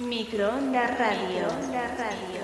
Microondas Radio. Radio. Radio.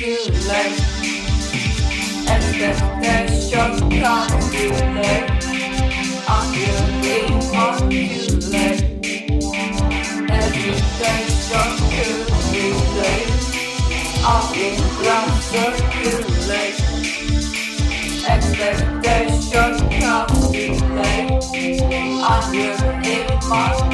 late. And then there's late. I feel too late. Everything's just too late. I've been blasted too late. Expectations come too late. I feel it must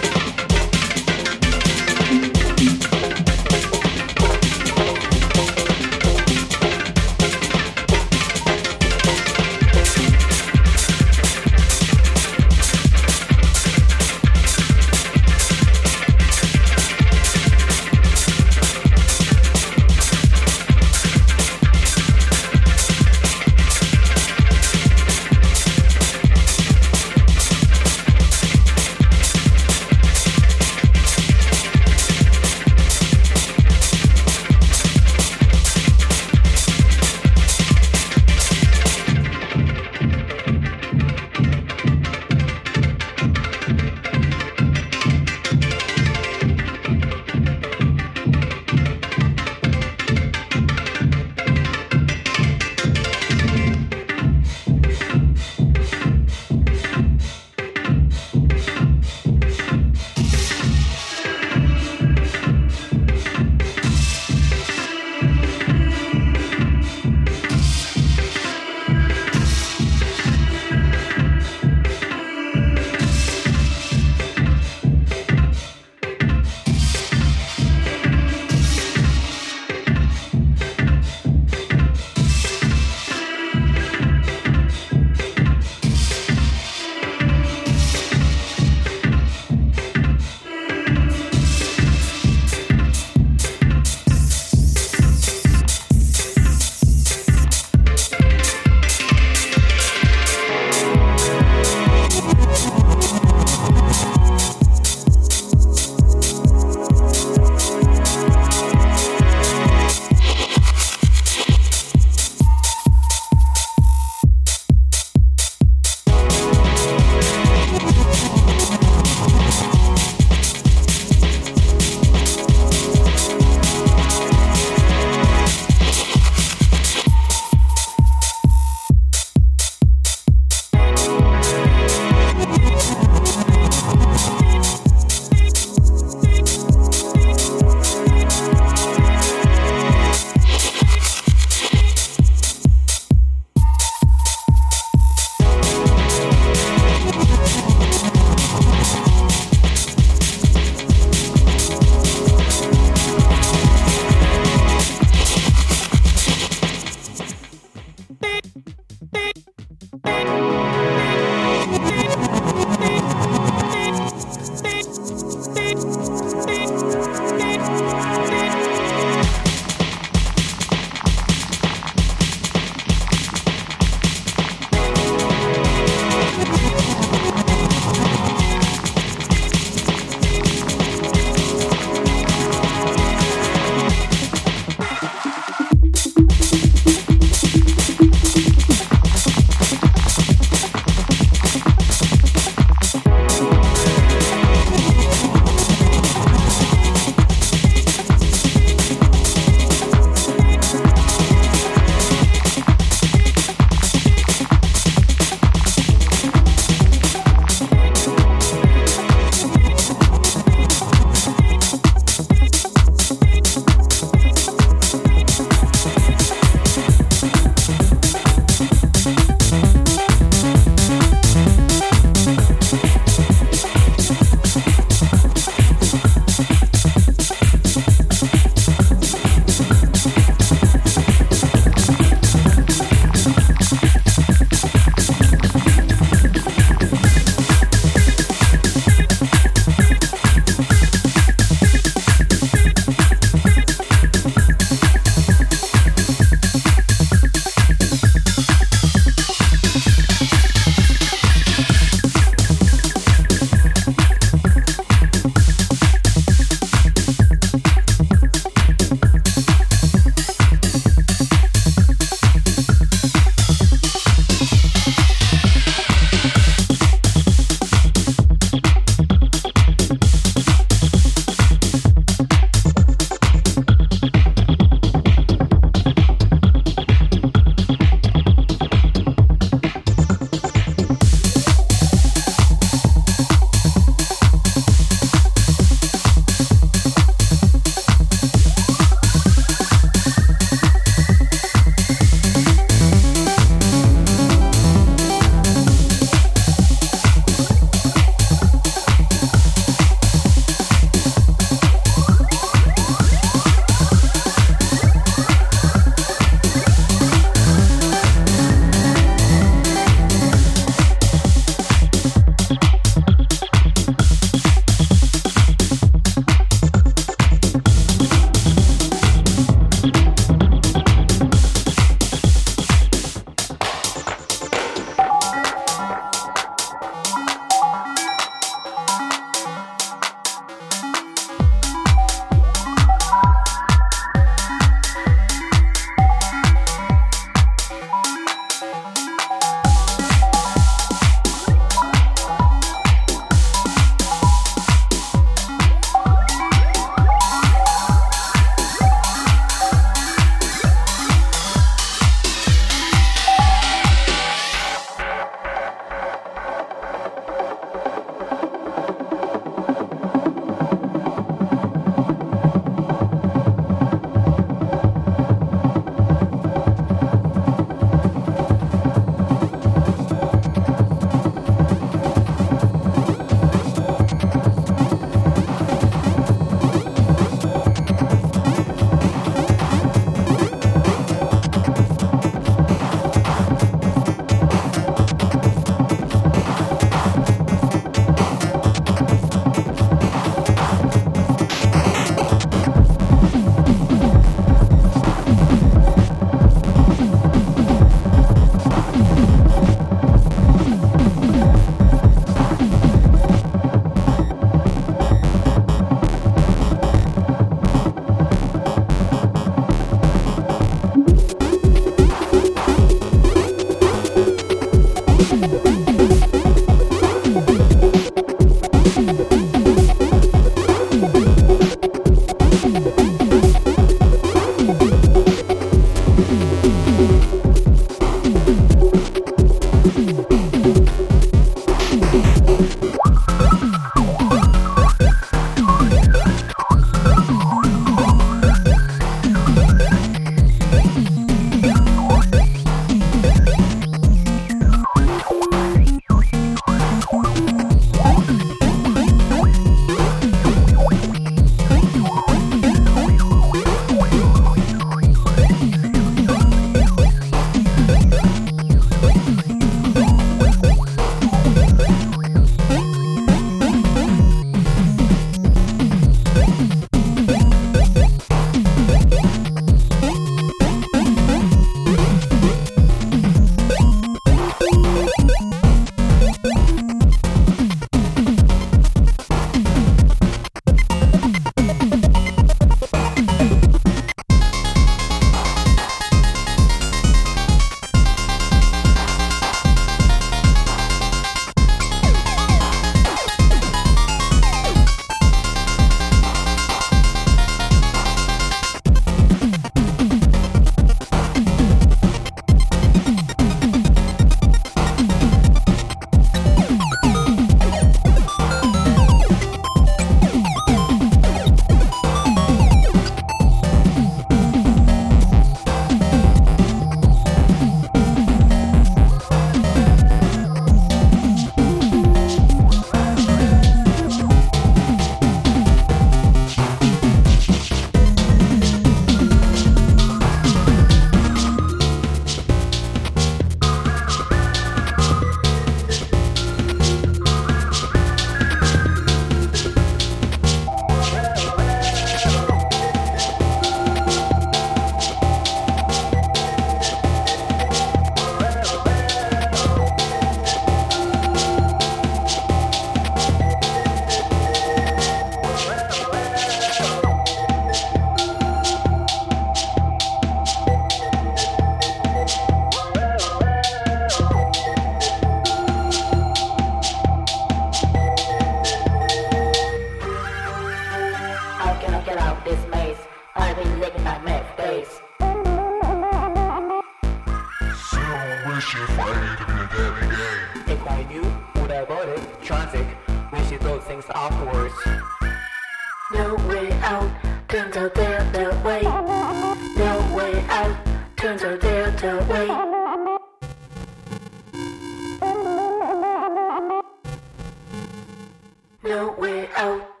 No way out.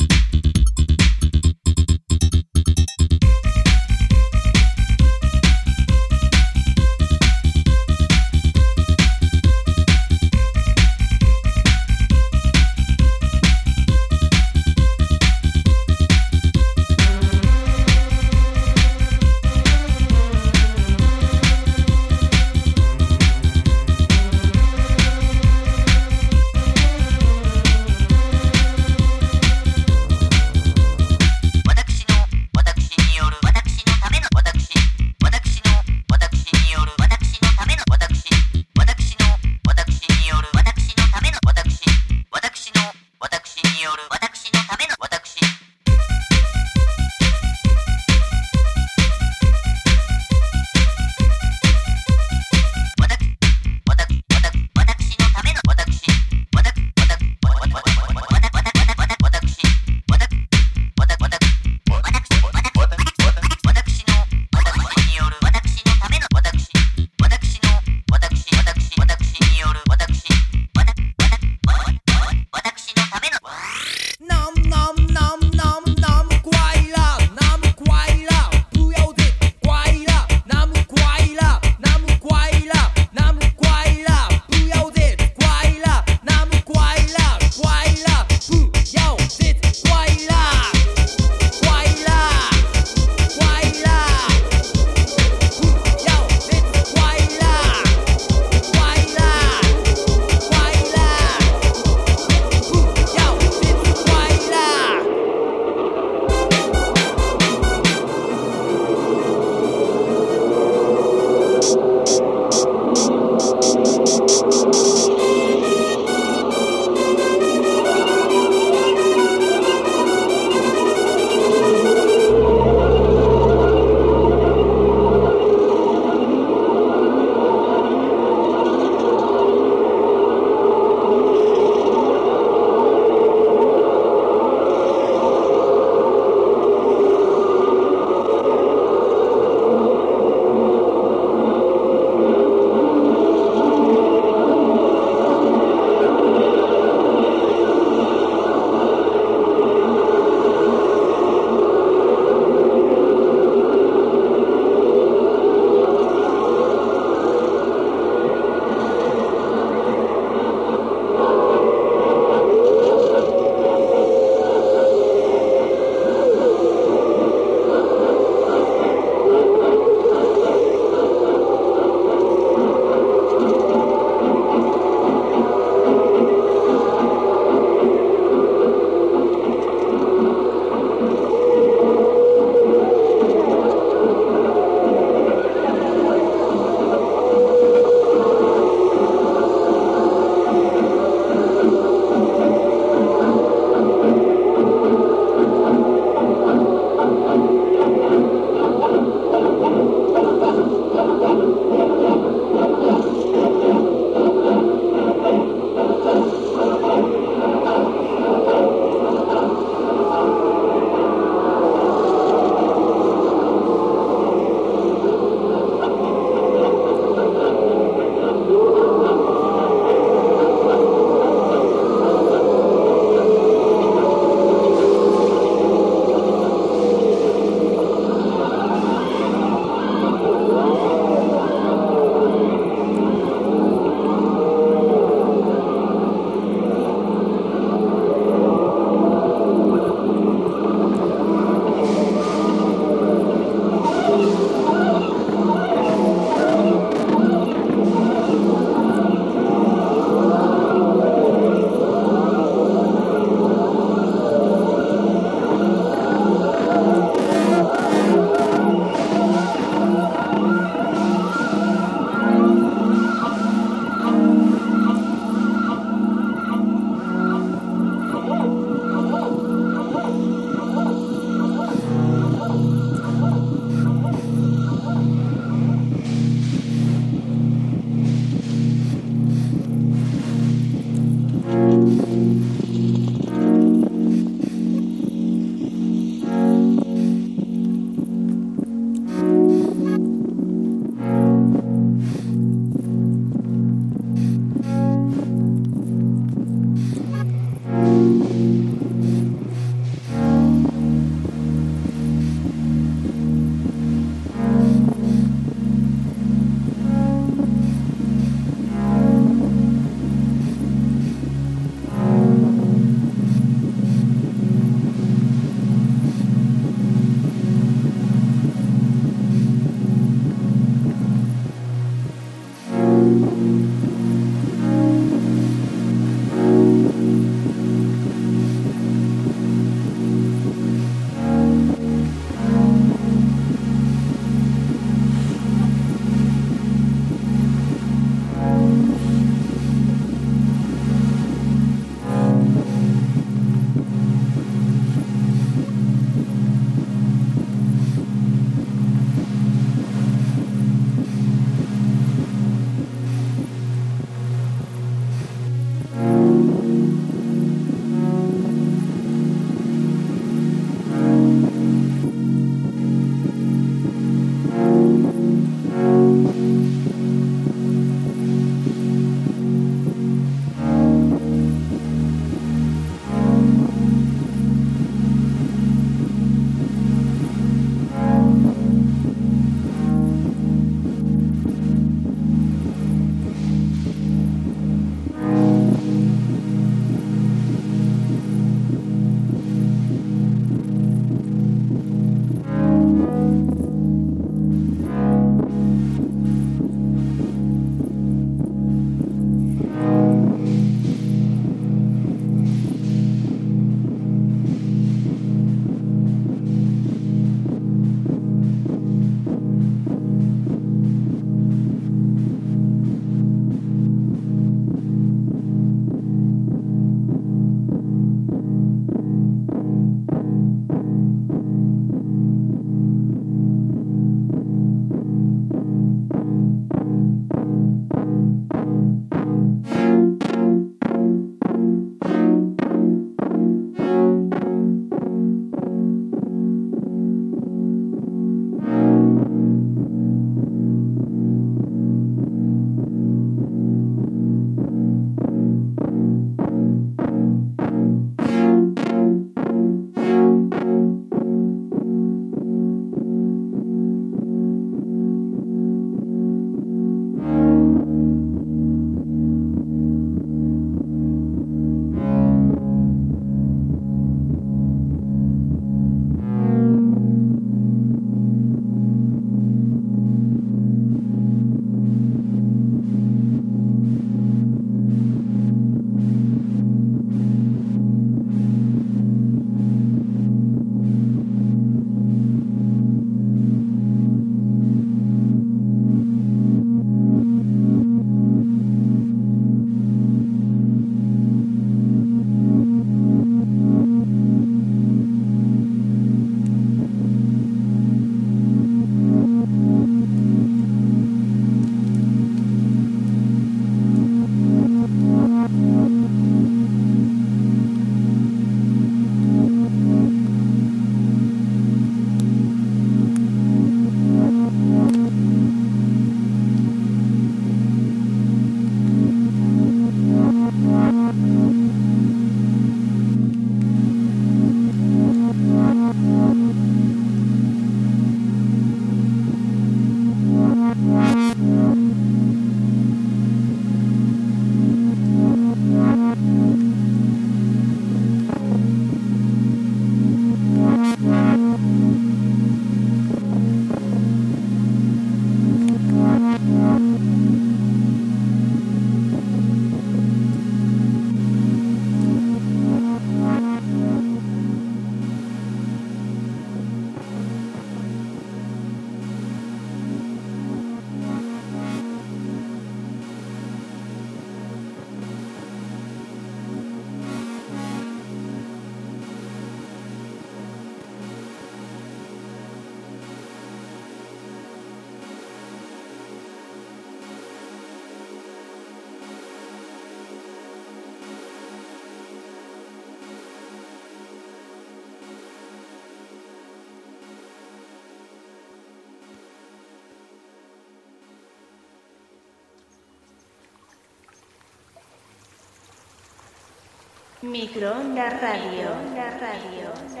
Microonda Radio. Microonda Radio.